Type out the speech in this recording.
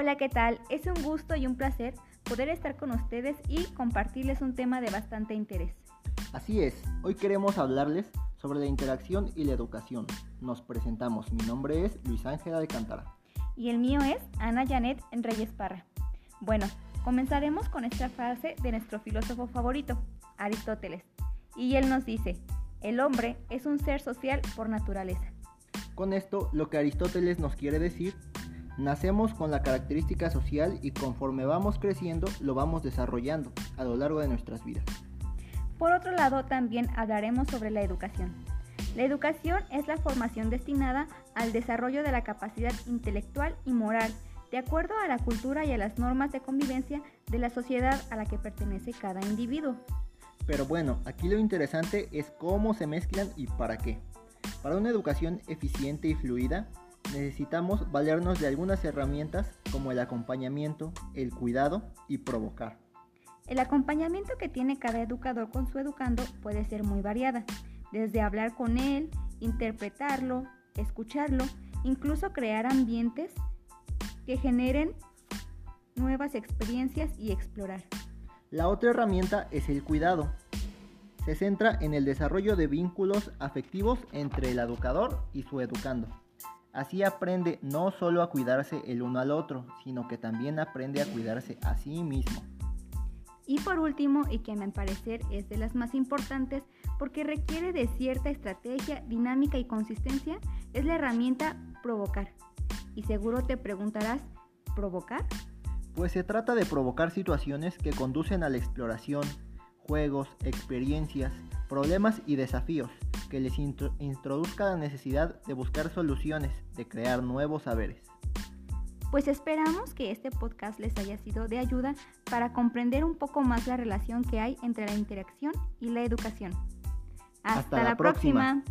Hola, ¿qué tal? Es un gusto y un placer poder estar con ustedes y compartirles un tema de bastante interés. Así es, hoy queremos hablarles sobre la interacción y la educación. Nos presentamos, mi nombre es Luis Ángel Alcántara. Y el mío es Ana Janet Reyes Parra. Bueno, comenzaremos con esta frase de nuestro filósofo favorito, Aristóteles. Y él nos dice, el hombre es un ser social por naturaleza. Con esto, lo que Aristóteles nos quiere decir, nacemos con la característica social y conforme vamos creciendo lo vamos desarrollando a lo largo de nuestras vidas. Por otro lado, también hablaremos sobre la educación. La educación es la formación destinada al desarrollo de la capacidad intelectual y moral, de acuerdo a la cultura y a las normas de convivencia de la sociedad a la que pertenece cada individuo. Pero bueno, aquí lo interesante es cómo se mezclan y para qué. Para una educación eficiente y fluida, necesitamos valernos de algunas herramientas como el acompañamiento, el cuidado y provocar. El acompañamiento que tiene cada educador con su educando puede ser muy variada, desde hablar con él, interpretarlo, escucharlo, incluso crear ambientes que generen nuevas experiencias y explorar. La otra herramienta es el cuidado, se centra en el desarrollo de vínculos afectivos entre el educador y su educando. Así aprende no solo a cuidarse el uno al otro, sino que también aprende a cuidarse a sí mismo. Y por último, y que a mi parecer es de las más importantes porque requiere de cierta estrategia, dinámica y consistencia, es la herramienta provocar. Y seguro te preguntarás, ¿provocar? Pues se trata de provocar situaciones que conducen a la exploración, juegos, experiencias, problemas y desafíos que les introduzca la necesidad de buscar soluciones, de crear nuevos saberes. Pues esperamos que este podcast les haya sido de ayuda para comprender un poco más la relación que hay entre la interacción y la educación. Hasta, la, próxima.